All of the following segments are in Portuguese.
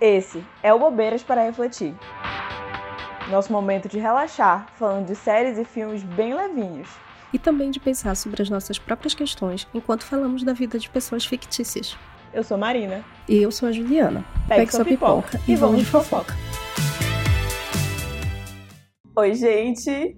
Esse é o Bobeiras para Refletir. Nosso momento de relaxar, falando de séries e filmes bem levinhos. E também de pensar sobre as nossas próprias questões enquanto falamos da vida de pessoas fictícias. Eu sou Marina. E eu sou a Juliana. Pegue, Pegue sua pipoca, pipoca e vamos de fofoca. Oi, gente!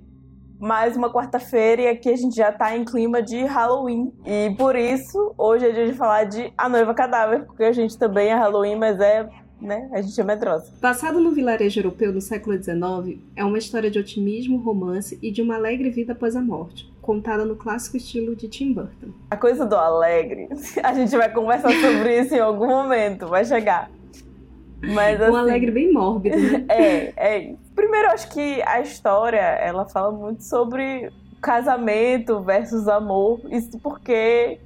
Mais uma quarta-feira e aqui a gente já tá em clima de Halloween. E por isso, hoje é dia de falar de A Noiva Cadáver, porque a gente também é Halloween, mas é né? A gente é medrosa. Passado no vilarejo europeu no século XIX, é uma história de otimismo, romance e de uma alegre vida após a morte, contada no clássico estilo de Tim Burton. A coisa do alegre, a gente vai conversar sobre isso em algum momento, vai chegar. Mas, assim, um alegre bem mórbido, né? É, é. Primeiro, acho que a história, ela fala muito sobre casamento versus amor. Isso porque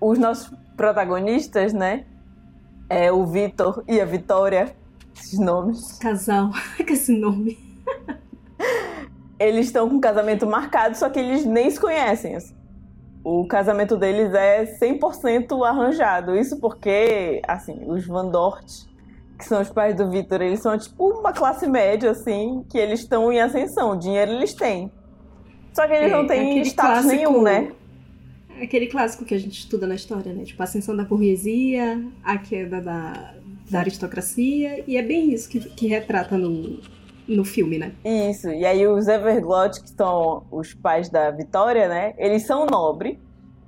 os nossos protagonistas, né? É o Vitor e a Vitória, esses nomes. Casal, com esse nome. eles estão com casamento marcado, só que eles nem se conhecem. Assim. O casamento deles é 100% arranjado. Isso porque, assim, os Van Dort, que são os pais do Vitor, eles são tipo uma classe média, assim, que eles estão em ascensão. Dinheiro eles têm. Só que eles é, não têm status clássico... nenhum, né? Aquele clássico que a gente estuda na história, né? Tipo, a ascensão da burguesia, a queda da, da aristocracia, e é bem isso que, que retrata no, no filme, né? Isso, e aí os Everglot, que são os pais da Vitória, né? Eles são nobres,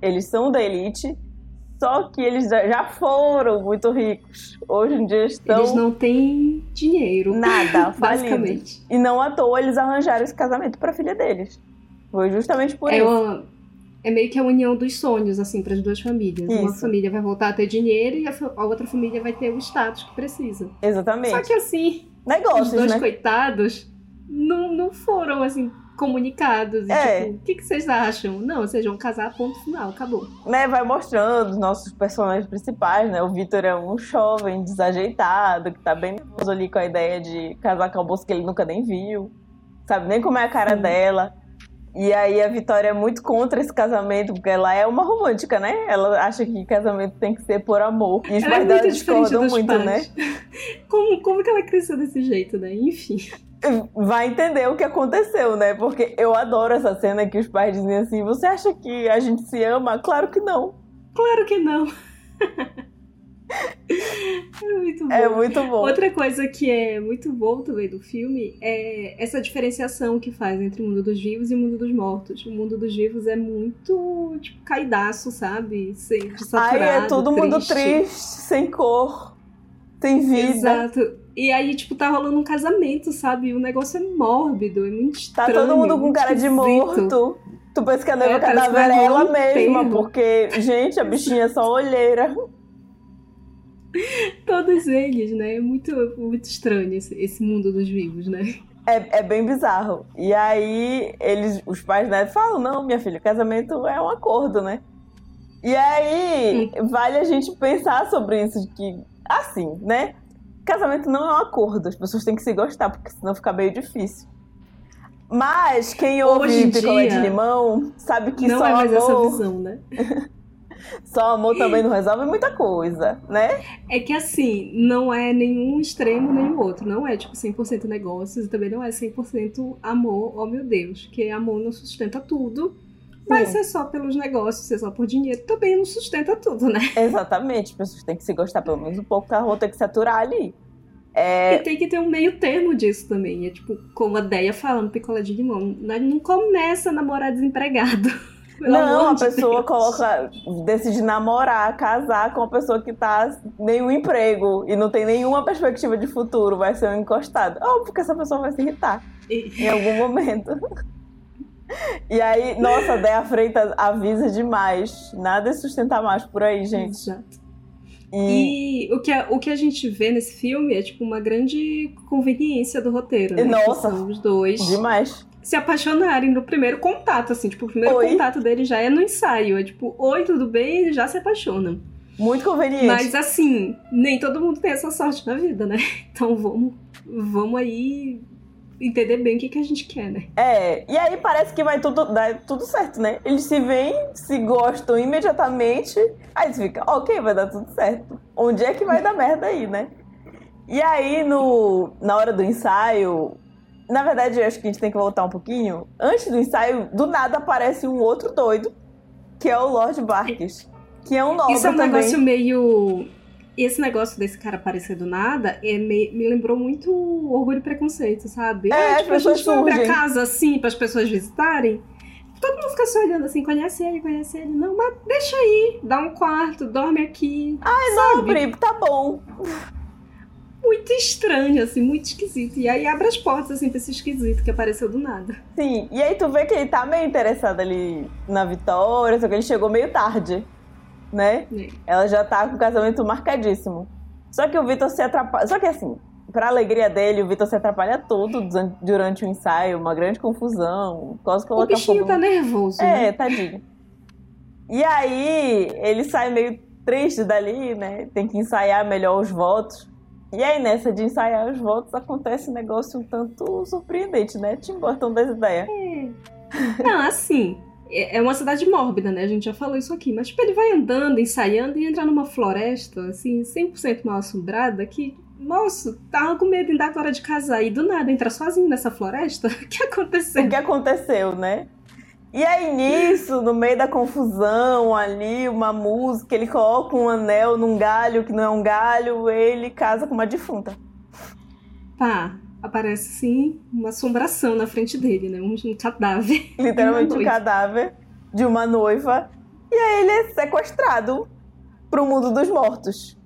eles são da elite, só que eles já foram muito ricos. Hoje em dia estão. Eles não têm dinheiro. Nada, basicamente. E não à toa eles arranjaram esse casamento para a filha deles. Foi justamente por é isso. Uma é meio que a união dos sonhos, assim, para as duas famílias. Isso. Uma família vai voltar a ter dinheiro e a, outra família vai ter o status que precisa. Exatamente. Só que assim, Negócios, os dois né? coitados não, não foram, assim, comunicados. É. tipo, o que, que vocês acham? Não, vocês vão casar, ponto final, acabou. Né, vai mostrando os nossos personagens principais, né? O Vitor é um jovem desajeitado, que tá bem nervoso ali com a ideia de casar com a moça que ele nunca nem viu. Sabe nem como é a cara Sim. dela. E aí a Vitória é muito contra esse casamento, porque ela é uma romântica, né? Ela acha que casamento tem que ser por amor. E os ela pais é dela discordam muito, pais. né? Como, como que ela cresceu desse jeito, né? Enfim. Vai entender o que aconteceu, né? Porque eu adoro essa cena que os pais dizem assim: Você acha que a gente se ama? Claro que não. Claro que não. É muito bom. É muito bom. Outra coisa que é muito bom também do filme é essa diferenciação que faz entre o mundo dos vivos e o mundo dos mortos. O mundo dos vivos é muito, tipo, caidaço, sabe? Sempre saturado, Ai, é todo triste. mundo triste, sem cor, sem vida. Exato. E aí, tipo, tá rolando um casamento, sabe? O negócio é mórbido, é muito estranho. Tá todo mundo com cara de morto. Tu pensa que a noiva é, cadáver é ela mesma, porque, gente, a bichinha é só olheira. Todos eles, né? É muito, muito estranho esse, esse mundo dos vivos, né? É, é bem bizarro. E aí, eles, os pais né, falam: não, minha filha, casamento é um acordo, né? E aí, vale a gente pensar sobre isso, que, assim, né? Casamento não é um acordo, as pessoas têm que se gostar, porque senão fica meio difícil. Mas quem ouve picolé dia, de limão sabe que não só é mais amor... essa visão, né? Só amor também não resolve muita coisa, né? É que assim, não é nenhum extremo nem o outro. Não é tipo 100% negócios e também não é 100% amor, oh meu Deus. Que amor não sustenta tudo. Mas se é só pelos negócios, se é só por dinheiro, também não sustenta tudo, né? Exatamente. As pessoas têm que se gostar pelo menos um pouco, a rua tem que saturar ali. É... E tem que ter um meio termo disso também. É tipo, como a Deia falando, picolé de limão. Não começa a namorar desempregado. Pelo não, a pessoa Deus. coloca, decide namorar, casar com uma pessoa que tá nenhum emprego e não tem nenhuma perspectiva de futuro, vai ser um encostado. Óbvio que essa pessoa vai se irritar em algum momento. E aí, nossa, Déia Freitas avisa demais. Nada é sustentar mais por aí, gente. E, e o, que a, o que a gente vê nesse filme é tipo uma grande conveniência do roteiro. Né? Nossa, os dois. Demais se apaixonarem no primeiro contato, assim, tipo, o primeiro oi. contato dele já é no ensaio, é tipo, oi, tudo bem? Eles já se apaixonam. Muito conveniente. Mas assim, nem todo mundo tem essa sorte na vida, né? Então vamos, vamos aí entender bem o que, que a gente quer, né? É, e aí parece que vai tudo, dar tudo certo, né? Eles se veem, se gostam imediatamente, aí você fica, ok, vai dar tudo certo. Onde é que vai dar merda aí, né? E aí, no, na hora do ensaio, na verdade, eu acho que a gente tem que voltar um pouquinho. Antes do ensaio, do nada aparece um outro doido, que é o Lord Barkis. Que é um nobre Isso é um também. negócio meio. Esse negócio desse cara aparecer do nada é me, me lembrou muito orgulho e preconceito, sabe? É, ah, as tipo, a pessoas gente vai abrir a surgem. casa assim para as pessoas visitarem. Todo mundo fica se olhando assim, conhece ele, conhece ele. Não, mas deixa aí, dá um quarto, dorme aqui. Ai, sabe? nobre, tá bom. Muito estranho, assim, muito esquisito. E aí abre as portas, assim, pra esse esquisito que apareceu do nada. Sim, e aí tu vê que ele tá meio interessado ali na Vitória, só que ele chegou meio tarde, né? É. Ela já tá com o casamento marcadíssimo. Só que o Vitor se atrapalha. Só que assim, pra alegria dele, o Vitor se atrapalha todo duran- durante o ensaio, uma grande confusão, quase O colocar bichinho fogo tá nervoso. É, né? tadinho. E aí, ele sai meio triste dali, né? Tem que ensaiar melhor os votos. E aí, nessa de ensaiar os votos, acontece um negócio um tanto surpreendente, né? Tim Burton das ideias. Não, assim, é é uma cidade mórbida, né? A gente já falou isso aqui. Mas, tipo, ele vai andando, ensaiando e entra numa floresta, assim, 100% mal assombrada, que, nossa, tava com medo de dar a hora de casar. E do nada entra sozinho nessa floresta. O que aconteceu? O que aconteceu, né? E aí, nisso, no meio da confusão ali, uma música, ele coloca um anel num galho que não é um galho, ele casa com uma defunta. Pá, aparece, assim, uma assombração na frente dele, né? Um, um cadáver. literalmente noiva. cadáver de uma noiva. E aí ele é sequestrado pro mundo dos mortos.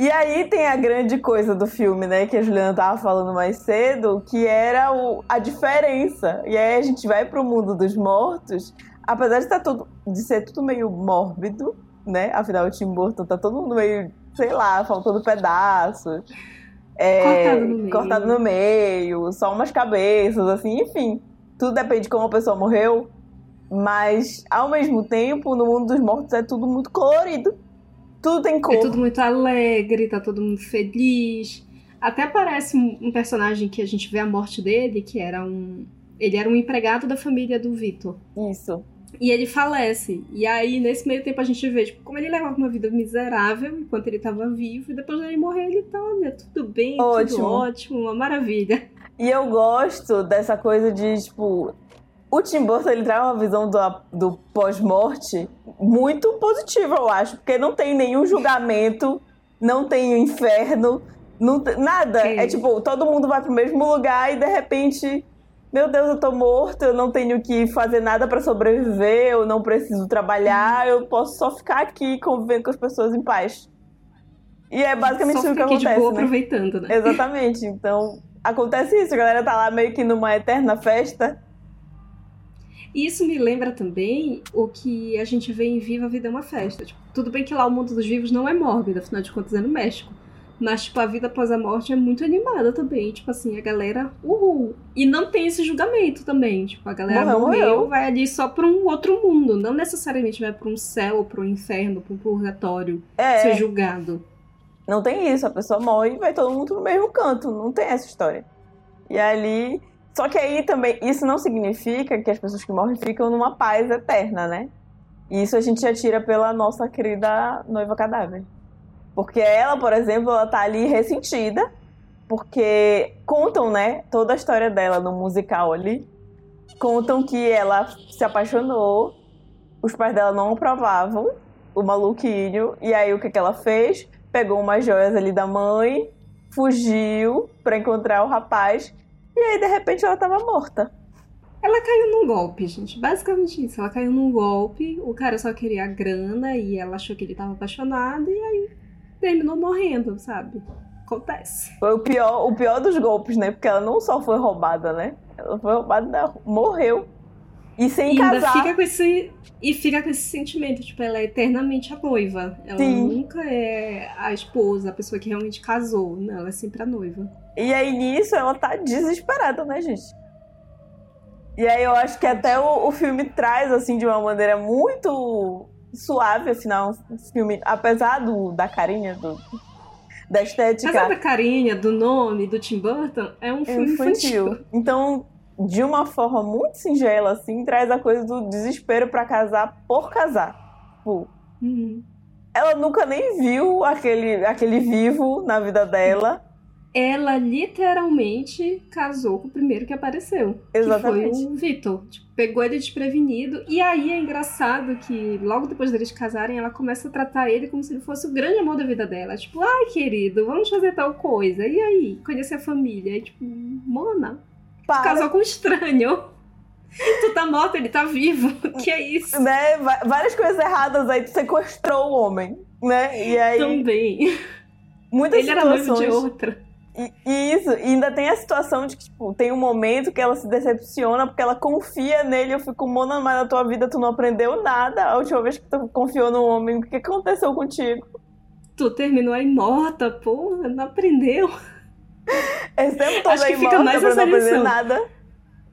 E aí tem a grande coisa do filme, né, que a Juliana tava falando mais cedo, que era o, a diferença. E aí a gente vai pro mundo dos mortos, apesar de, tá tudo, de ser tudo meio mórbido, né? Afinal, o Tim Burton tá todo mundo meio, sei lá, faltando pedaços. É, Cortado no meio. cortado no meio, só umas cabeças, assim, enfim. Tudo depende de como a pessoa morreu. Mas, ao mesmo tempo, no mundo dos mortos é tudo muito colorido. Tudo tem cor. É tudo muito alegre, tá todo mundo feliz. Até aparece um, personagem que a gente vê a morte dele, que era um. Ele era um empregado da família do Vitor. Isso. E ele falece. E aí, nesse meio tempo, a gente vê, tipo, como ele levava uma vida miserável enquanto ele tava vivo. E depois dele morrer, ele tá, olha, tudo bem, Ótimo. tudo ótimo, uma maravilha. E eu gosto dessa coisa de, tipo. O Tim Burton ele traz uma visão do, do pós-morte muito positiva, eu acho. Porque não tem nenhum julgamento, não tem inferno, não tem- nada. É. É tipo, todo mundo vai pro mesmo lugar e de repente. Meu Deus, eu tô morto, eu não tenho que fazer nada pra sobreviver, eu não preciso trabalhar, eu posso só ficar aqui convivendo com as pessoas em paz. E é basicamente Só isso que aqui de acontece, boa né? aproveitando, né? Exatamente. Então, acontece isso. A galera tá lá meio que numa eterna festa. E isso me lembra também o que a gente vê em Viva a Vida é uma Festa. Tipo, tudo bem que lá o mundo dos vivos não é mórbido, afinal de contas é no México. Mas, tipo, a vida após a morte é muito animada também. Tipo assim, a galera, uhul. E não tem esse julgamento também. Tipo, a galera Morreu, morreu, vai ali só pra um outro mundo. Não necessariamente vai pra um céu, ou pra um inferno, pra um purgatório É, ser julgado. não tem isso. A pessoa morre e vai todo mundo pro mesmo canto. Não tem essa história. E ali. Só que aí também, isso não significa que as pessoas que morrem ficam numa paz eterna, né? E isso a gente já tira pela nossa querida noiva cadáver. Porque ela, por exemplo, ela tá ali ressentida, porque contam, né, toda a história dela no musical ali. Contam que ela se apaixonou, os pais dela não aprovavam o maluquinho, e aí o que, que ela fez? Pegou umas joias ali da mãe, fugiu pra encontrar o rapaz, e aí de repente ela tava morta. Ela caiu num golpe, gente. Basicamente isso. Ela caiu num golpe, o cara só queria a grana e ela achou que ele tava apaixonado e aí terminou morrendo, sabe? Acontece. Foi o pior, o pior dos golpes, né? Porque ela não só foi roubada, né? Ela foi roubada, morreu. E sem E casar. fica com esse. E fica com esse sentimento, tipo, ela é eternamente a noiva. Ela Sim. nunca é a esposa, a pessoa que realmente casou. Não, ela é sempre a noiva. E aí nisso ela tá desesperada, né, gente? E aí eu acho que até o, o filme traz, assim, de uma maneira muito suave, afinal, um filme, apesar do, da carinha, do, da estética Apesar da carinha, do nome, do Tim Burton, é um filme infantil. infantil. Então, de uma forma muito singela, assim, traz a coisa do desespero pra casar por casar. Tipo, Uhum. ela nunca nem viu aquele, aquele vivo na vida dela. ela literalmente casou com o primeiro que apareceu. Exatamente. Que foi o Vitor. Tipo, pegou ele desprevenido. E aí é engraçado que logo depois deles casarem, ela começa a tratar ele como se ele fosse o grande amor da vida dela. Tipo, ai, querido, vamos fazer tal coisa. E aí? Conhecer a família. E, tipo, Mona, Para. casou com um estranho. Tu tá morta, ele tá vivo. Que é isso? Né? Várias coisas erradas aí, tu sequestrou o homem, né? E aí, Também. muitas Ele era noivo situações... de outra. E, e isso, e ainda tem a situação de que, tipo, tem um momento que ela se decepciona porque ela confia nele. Eu fico, Mona, mas na tua vida tu não aprendeu nada. A última vez que tu confiou no homem, o que aconteceu contigo? Tu terminou aí morta, porra, não aprendeu. Esse tempo todo Acho que aí fica morta mais pra não nada.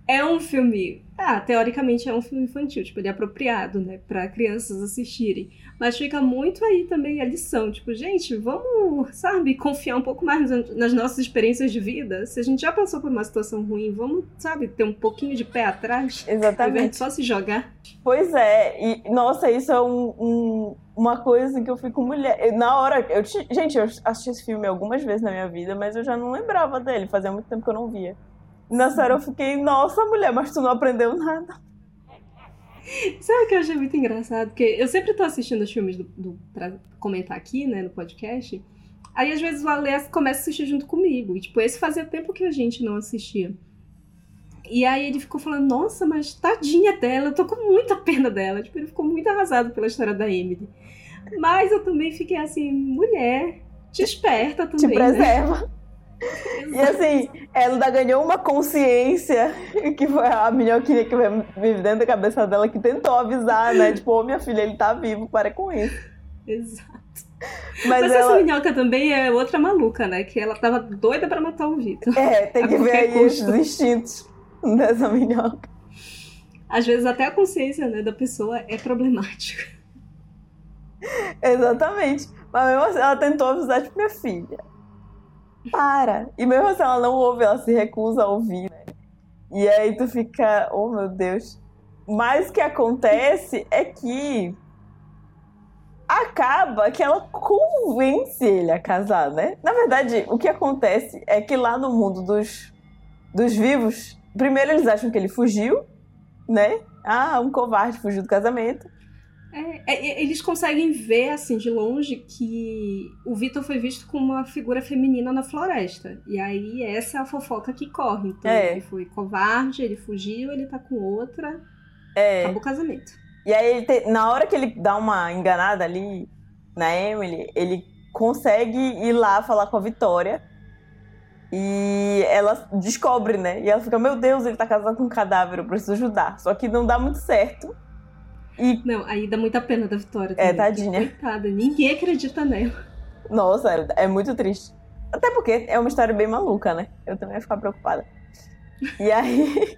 É um filme. Ah, teoricamente é um filme infantil, tipo, ele é apropriado, né, pra crianças assistirem. Mas fica muito aí também a lição, tipo, gente, vamos, sabe, confiar um pouco mais nas- nossas experiências de vida. Se a gente já passou por uma situação ruim, vamos, sabe, ter um pouquinho de pé atrás, Exatamente. só se jogar. Pois é, e nossa, isso é um, um- uma coisa que eu fico mulher. Na hora, eu gente, eu assisti esse filme algumas vezes na minha vida, mas eu já não lembrava dele, fazia muito tempo que eu não via. Nessa hora eu fiquei, nossa mulher, mas tu não aprendeu nada. Sabe o que eu achei muito engraçado? Porque eu sempre tô assistindo os filmes do, do, pra comentar aqui, né, no podcast. Aí às vezes o Alex começa a assistir junto comigo. E tipo, esse fazia tempo que a gente não assistia. E aí ele ficou falando, nossa, mas tadinha dela, eu tô com muita pena dela. Tipo, ele ficou muito arrasado pela história da Emily. Mas eu também fiquei assim, mulher, desperta Te também. né? E assim, ela ainda ganhou uma consciência, que foi a minhoquinha que vive dentro da cabeça dela, que tentou avisar, né? Tipo, ô minha filha, ele tá vivo, para com isso. Exato. Mas, Mas ela. essa minhoca também é outra maluca, né? Que ela tava doida pra matar o Vitor. É, tem que ver aí custo. os instintos dessa minhoca. Às vezes até a consciência né, da pessoa é problemática. Exatamente. Mas mesmo assim, ela tentou avisar, tipo, minha filha, para. E mesmo assim, ela não ouve, ela se recusa a ouvir, né? E aí tu fica, oh meu Deus. Mas o que acontece é que acaba que ela convence ele a casar, né? Na verdade, o que acontece é que lá no mundo dos, dos vivos, primeiro eles acham que ele fugiu, né? Ah, um covarde fugiu do casamento. É, é, eles conseguem ver, assim, de longe, que o Vitor foi visto como uma figura feminina na floresta. E aí essa é a fofoca que corre. Então É. ele foi covarde, ele fugiu, ele tá com outra, É. acabou o casamento. E aí, ele te- na hora que ele dá uma enganada ali na Emily, ele consegue ir lá falar com a Vitória. E ela descobre, né? E ela fica, meu Deus, ele tá casado com um cadáver, eu preciso ajudar. Só que não dá muito certo. E, Não, aí dá muita pena da Vitória É, também. tadinha. porque, Coitada, ninguém acredita nela. nossa, é, é muito triste. Até porque é uma história bem maluca, né? Eu também ia ficar preocupada. E aí.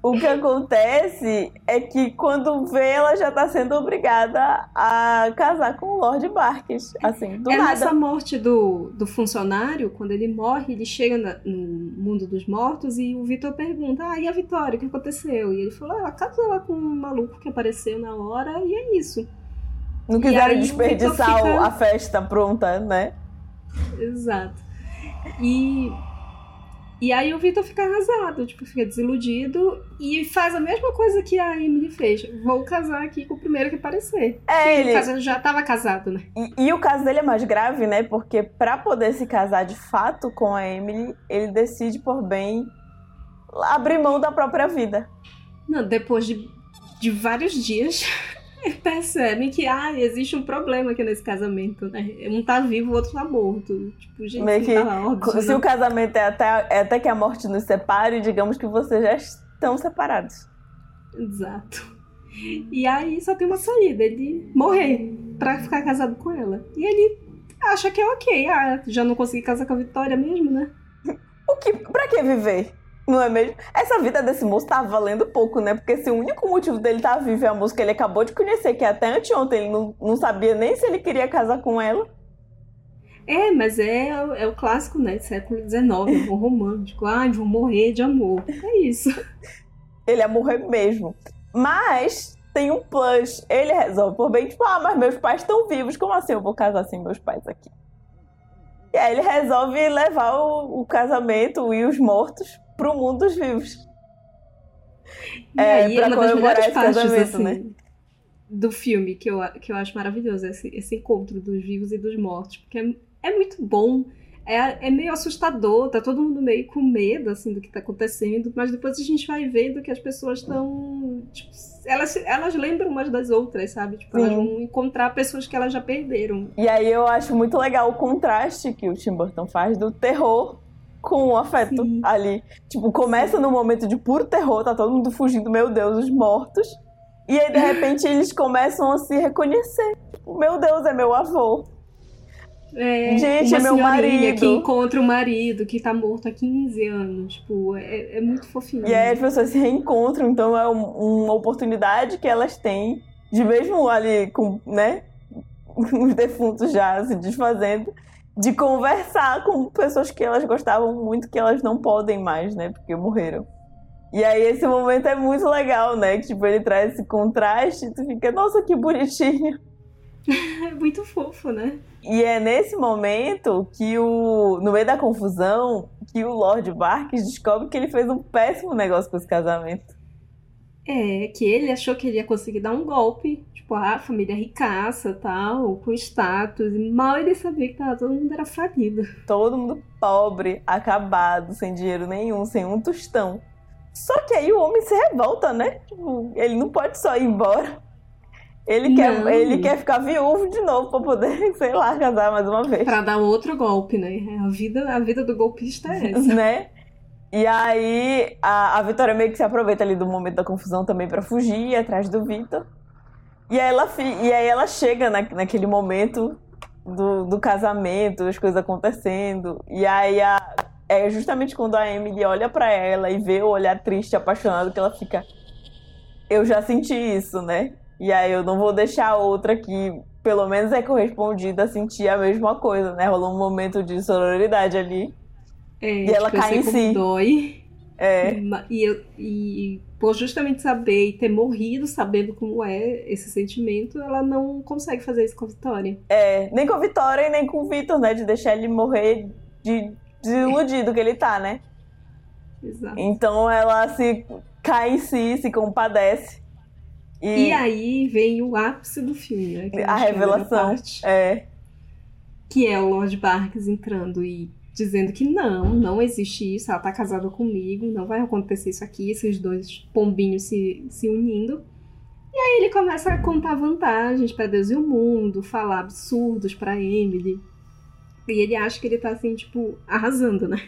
O que acontece é que quando vê, ela já tá sendo obrigada a casar com o Lord Barques. Assim, do é nada. nessa morte do, do funcionário, quando ele morre, ele chega na- no mundo dos mortos e o Vitor pergunta: Ah, e a Vitória, o que aconteceu? E ele falou: ah, Ela casou lá com um maluco que apareceu na hora e é isso. Não quiseram desperdiçar fica- a festa pronta, né? Exato. E, e aí o Vitor fica arrasado, tipo, fica desiludido e faz a mesma coisa que a Emily fez. Vou casar aqui com o primeiro que aparecer. É, Ele casa- já tava casado, né? E, e o caso dele é mais grave, né? Porque pra poder se casar de fato com a Emily, ele decide por bem abrir mão da própria vida. Não, depois de, de vários dias, percebem que ah, existe um problema aqui nesse casamento, né? Um tá vivo, o outro tá morto. Tipo, gente, Meio que tá óbvio. Se né? o casamento é até, é até que a morte nos separe, digamos que vocês já estão separados. Exato. E aí só tem uma saída, ele morrer pra ficar casado com ela. E ele acha que é ok. Ah, já não consegui casar com a Vitória mesmo, né? O que, pra que viver? Não é mesmo? Essa vida desse moço tá valendo pouco, né? Porque se o único motivo dele tá vivo é a que ele acabou de conhecer, que até anteontem ele não, não sabia nem se ele queria casar com ela. É, mas é, é o clássico, né? Século XIX, o romântico. Ai, vou morrer de amor. É isso. Ele ia morrer mesmo. Mas tem um plus. Ele resolve por bem, tipo, ah, mas meus pais estão vivos. Como assim eu vou casar sem meus pais aqui? E aí ele resolve levar o, o casamento e os mortos pro mundo dos vivos. E é, aí, pra uma das melhores partes, assim, né? do filme que eu, que eu acho maravilhoso, esse, esse encontro dos vivos e dos mortos, porque é, é muito bom é, é meio assustador, tá todo mundo meio com medo, assim, do que tá acontecendo, mas depois a gente vai vendo que as pessoas estão, tipo, elas, elas lembram umas das outras, sabe? Tipo, Sim. elas vão encontrar pessoas que elas já perderam. E aí eu acho muito legal o contraste que o Tim Burton faz do terror com o afeto Sim. ali. Tipo, começa Sim. no momento de puro terror, tá todo mundo fugindo, meu Deus, os mortos. E aí, de repente, eles começam a se reconhecer. Meu Deus, é meu avô. É, Gente, é meu marido. que encontra o marido que tá morto há 15 anos. Tipo, é, é muito fofinho. E aí as pessoas se reencontram, então é um, uma oportunidade que elas têm de mesmo ali com, né, os defuntos já se desfazendo, de conversar com pessoas que elas gostavam muito, que elas não podem mais, né, porque morreram. E aí esse momento é muito legal, né, que tipo, ele traz esse contraste e tu fica, nossa, que bonitinho. É muito fofo, né? E é nesse momento que o. No meio da confusão, que o Lord Barks descobre que ele fez um péssimo negócio com esse casamento. É, que ele achou que ele ia conseguir dar um golpe, tipo, a família ricaça tal, com status, e mal ele sabia que tava, todo mundo era falido. Todo mundo pobre, acabado, sem dinheiro nenhum, sem um tostão. Só que aí o homem se revolta, né? Tipo, ele não pode só ir embora. Ele quer, ele quer ficar viúvo de novo pra poder, sei lá, casar mais uma vez. Pra dar outro golpe, né? A vida, a vida do golpista é essa. né? E aí a, a Vitória meio que se aproveita ali do momento da confusão também para fugir atrás do Vitor. E aí ela, e aí ela chega na, naquele momento do, do casamento, as coisas acontecendo. E aí a, é justamente quando a Emily olha para ela e vê o olhar triste, apaixonado, que ela fica. Eu já senti isso, né? E aí eu não vou deixar outra que pelo menos é correspondida sentir a mesma coisa, né? Rolou um momento de sororidade ali. É, e ela tipo, cai em si. Dói. É. E, eu, e por justamente saber e ter morrido sabendo como é esse sentimento, ela não consegue fazer isso com a Vitória. É, nem com a Vitória e nem com o Vitor, né? De deixar ele morrer de desiludido que ele tá, né? Exato. Então ela se cai em si, se compadece. E, e aí vem o ápice do filme, né? a revelação. Parte, é. Que é o Lord Barks entrando e dizendo que não, não existe isso, ela tá casada comigo, não vai acontecer isso aqui, esses dois pombinhos se, se unindo. E aí ele começa a contar vantagens para Deus e o mundo, falar absurdos para Emily. E ele acha que ele tá assim, tipo, arrasando, né?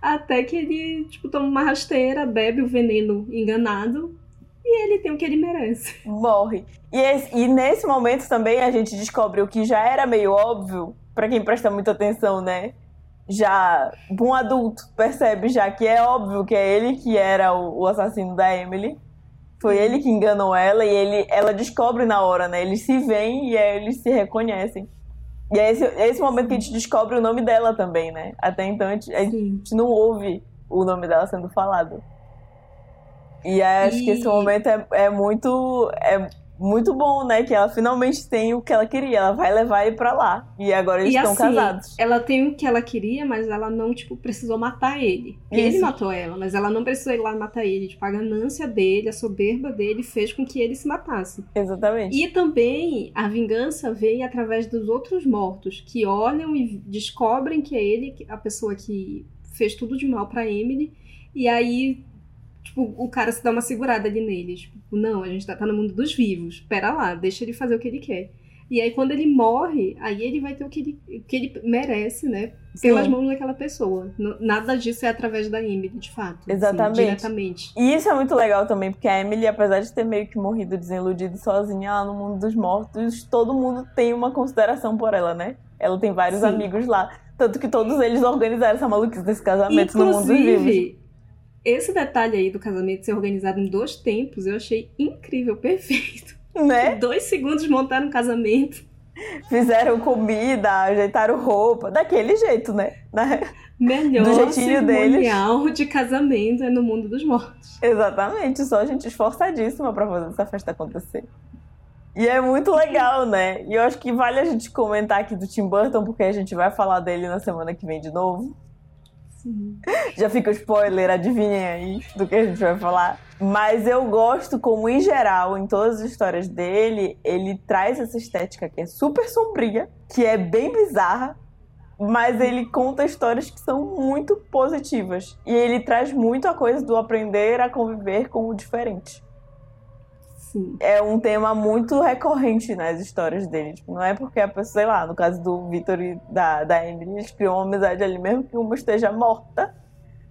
Até que ele, tipo, toma uma rasteira, bebe o veneno enganado e ele tem o que ele merece. Morre. E, esse, e nesse momento também a gente descobre o que já era meio óbvio, para quem presta muita atenção, né? Já um adulto percebe já que é óbvio que é ele que era o, assassino da Emily. Foi ele que enganou ela e ele, ela descobre na hora, né? Eles se veem e aí eles se reconhecem. E é esse, é esse momento que a gente descobre o nome dela também, né? Até então a gente, a gente não ouve o nome dela sendo falado. E acho e... que esse momento é, é muito. É muito bom, né? Que ela finalmente tem o que ela queria. Ela vai levar ele pra lá. E agora eles e estão assim, casados. Ela tem o que ela queria, mas ela não, tipo, precisou matar ele. Isso. Ele matou ela, mas ela não precisou ir lá matar ele. Tipo, a ganância dele, a soberba dele fez com que ele se matasse. Exatamente. E também a vingança vem através dos outros mortos, que olham e descobrem que é ele a pessoa que fez tudo de mal para Emily. E aí tipo, o cara se dá uma segurada ali nele. Tipo, não, a gente tá, tá no mundo dos vivos. Pera lá, deixa ele fazer o que ele quer. E aí, quando ele morre, aí ele vai ter o que ele, o que ele merece, né? Pelas Sim. mãos daquela pessoa. Nada disso é através da Emily, de fato. Assim, Exatamente. Assim, diretamente. E isso é muito legal também, porque a Emily, apesar de ter meio que morrido desiludida sozinha lá no mundo dos mortos, todo mundo tem uma consideração por ela, né? Ela tem vários Sim. amigos lá. Tanto que todos eles organizaram essa maluquice desse casamento Inclusive, no mundo dos vivos esse detalhe aí do casamento ser organizado em dois tempos, eu achei incrível, perfeito. Né? Dois segundos montaram um casamento. Fizeram comida, ajeitaram roupa, daquele jeito, né? Melhor do jeitinho deles. de casamento é no mundo dos mortos. Exatamente, só gente esforçadíssima para fazer essa festa acontecer. E é muito legal, né? E eu acho que vale a gente comentar aqui do Tim Burton, porque a gente vai falar dele na semana que vem de novo. Já fica o spoiler, adivinhem aí do que a gente vai falar. Mas eu gosto como, em geral, em todas as histórias dele, ele traz essa estética que é super sombria, que é bem bizarra, mas ele conta histórias que são muito positivas. E ele traz muito a coisa do aprender a conviver com o diferente. Sim. É um tema muito recorrente nas histórias dele. Tipo, não é porque a pessoa, sei lá, no caso do Victor e da, da Emily, eles criam uma amizade ali mesmo que uma esteja morta.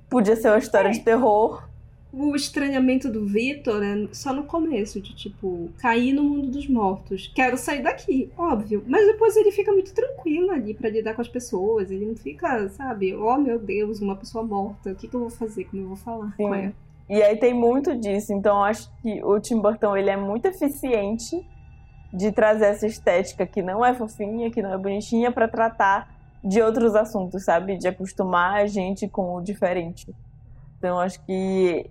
Podia ser uma história É. de terror. O estranhamento do Victor é só no começo, de tipo, cair no mundo dos mortos. Quero sair daqui, óbvio. Mas depois ele fica muito tranquilo ali pra lidar com as pessoas. Ele não fica, sabe, oh meu Deus, uma pessoa morta, o que, que eu vou fazer? Como eu vou falar Sim. com ela? E aí tem muito disso. Então acho que o Tim Burton ele é muito eficiente de trazer essa estética que não é fofinha, que não é bonitinha, pra tratar de outros assuntos, sabe? De acostumar a gente com o diferente. Então acho que.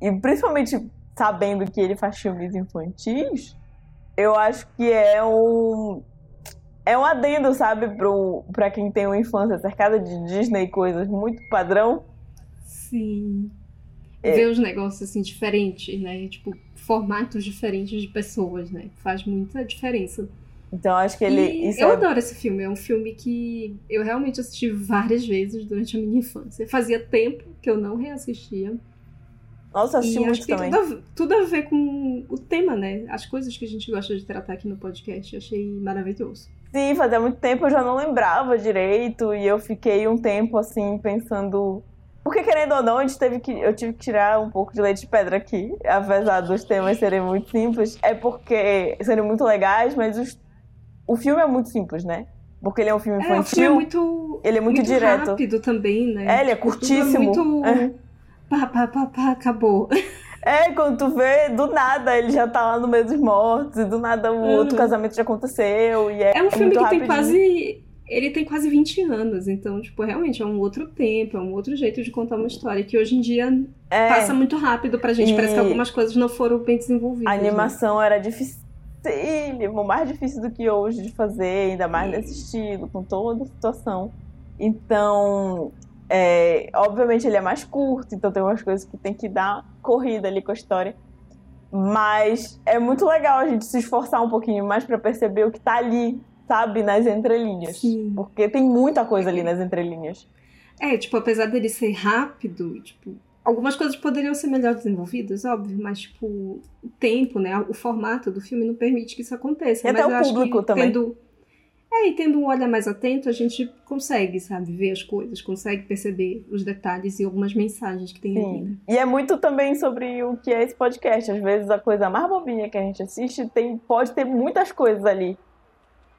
E principalmente sabendo que ele faz filmes infantis, eu acho que é um. É um adendo, sabe, pro, pra quem tem uma infância cercada de Disney e coisas muito padrão. Sim. É. Ver os negócios assim diferentes, né? Tipo, formatos diferentes de pessoas, né? Faz muita diferença. Então acho que ele. Eu é adoro esse filme. É um filme que eu realmente assisti várias vezes durante a minha infância. Fazia tempo que eu não reassistia. Nossa, assisti e muito também. tudo a, tudo a ver com o tema, né? As coisas que a gente gosta de tratar aqui no podcast. Eu achei maravilhoso. Sim, fazia muito tempo eu já não lembrava direito e eu fiquei um tempo assim pensando. Porque querendo ou não, a gente teve que, eu tive que tirar um pouco de leite de pedra aqui, apesar dos temas serem muito simples. É porque serem muito legais, mas os- o filme é muito simples, né? Porque ele é um filme É, o filme é infantil. muito, ele é muito direto. rápido também, né? É, ele é Tudo curtíssimo. muito... É. Pá, pá, pá, pá, acabou. É, quando tu vê, do nada ele já tá lá no meio dos mortos, e do nada o Uhum. outro casamento já aconteceu. E é, É um filme muito que tem quase. Ele tem quase 20 anos, então, tipo, realmente é um outro tempo, é um outro jeito de contar uma história que hoje em dia É, passa muito rápido pra gente. E- Parece que algumas coisas não foram bem desenvolvidas. A né? animação era dificílimo, mais difícil do que hoje de fazer, ainda mais nesse estilo, com toda a situação. Então, é, obviamente ele é mais curto, então tem umas coisas que tem que dar corrida ali com a história. Mas é muito legal a gente se esforçar um pouquinho mais pra perceber o que tá ali, sabe, nas entrelinhas. Sim. Porque tem muita coisa ali nas entrelinhas. É, tipo, apesar dele ser rápido, tipo, algumas coisas poderiam ser melhor desenvolvidas, óbvio, mas, tipo, o tempo, né, o formato do filme não permite que isso aconteça. E mas até o eu acho público que também. Tendo... É, e tendo um olhar mais atento, a gente consegue, sabe, ver as coisas, consegue perceber os detalhes e algumas mensagens que tem ali, né? E é muito também sobre o que é esse podcast. Às vezes a coisa mais bobinha que a gente assiste tem, pode ter muitas coisas ali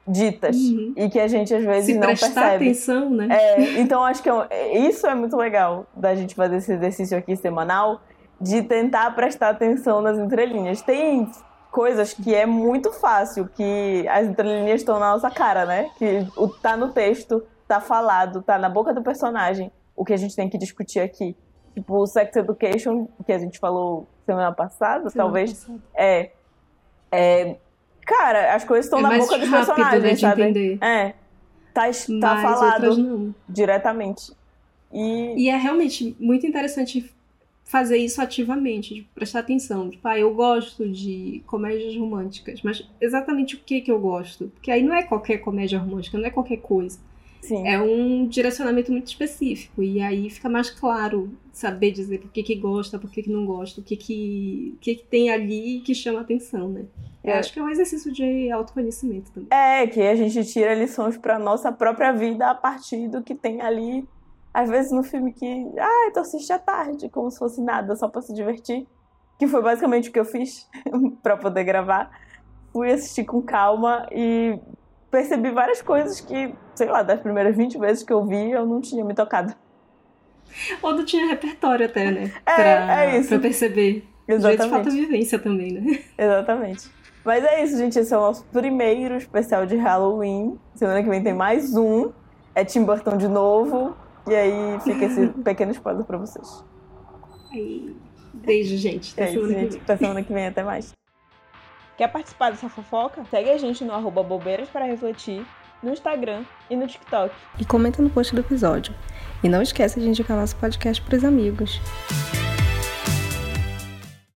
ditas. Uhum. E que a gente às vezes Se não prestar percebe. atenção, né? É, então acho que é um- isso é muito legal da gente fazer esse exercício aqui semanal de tentar prestar atenção nas entrelinhas. Tem coisas que é muito fácil, que as entrelinhas estão na nossa cara, né? Que o, tá no texto, tá falado, tá na boca do personagem, o que a gente tem que discutir aqui. Tipo, o Sex Education, que a gente falou semana passada, Semana talvez, passada. é, é. Cara, as coisas estão É na boca dos né, personagens, de sabe? entender. É. Tá, tá falado diretamente. E, E é realmente muito interessante fazer isso ativamente, de prestar atenção. Tipo, ah, eu gosto de comédias românticas, mas exatamente o que que eu gosto? Porque aí não é qualquer comédia romântica, não é qualquer coisa. Sim, É um direcionamento muito específico. E aí fica mais claro saber dizer por que que gosta, por que que não gosta, o que que, que, que tem ali que chama atenção, né? Eu É. acho que é um exercício de autoconhecimento também. é que a gente tira lições pra nossa própria vida a partir do que tem ali. Às vezes no filme que, ah, tu assiste à tarde, como se fosse nada, só pra se divertir. Que foi basicamente o que eu fiz pra poder gravar. Fui assistir com calma e percebi várias coisas que, sei lá, das primeiras 20 vezes que eu vi, eu não tinha me tocado. Ou não tinha repertório até, né? É, pra, é isso. pra perceber. Às vezes falta Exatamente. vivência também, né? Exatamente. Mas é isso, gente. Esse é o nosso primeiro especial de Halloween. Semana que vem tem mais um. É Tim Burton de novo. E aí fica esse pequeno spoiler pra vocês. Beijo, gente. Até É isso, semana que gente. vem. Até semana que vem. Até mais. Quer participar dessa fofoca? Segue a gente no arroba bobeiras para refletir, no Instagram e no TikTok. E comenta no post do episódio. E não esqueça de indicar nosso podcast para os amigos.